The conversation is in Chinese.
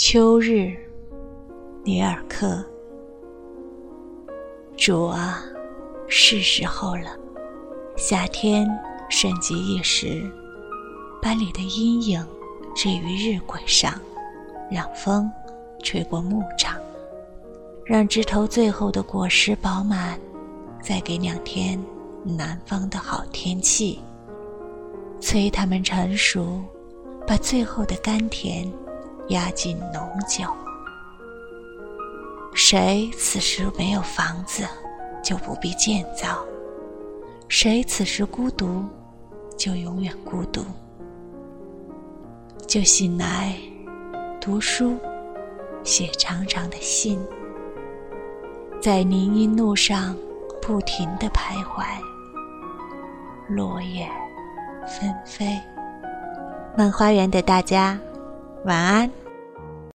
秋日，里尔克。主啊，是时候了。夏天瞬即一时，把你的阴影置于日晷上，让风吹过牧场，让枝头最后的果实饱满，再给两天南方的好天气，催它们成熟，把最后的甘甜。压进浓酒。谁此时没有房子，就不必建造；谁此时孤独，就永远孤独。就醒来，读书，写长长的信，在林荫路上不停地徘徊。落叶纷飞，梦花园的大家。晚安。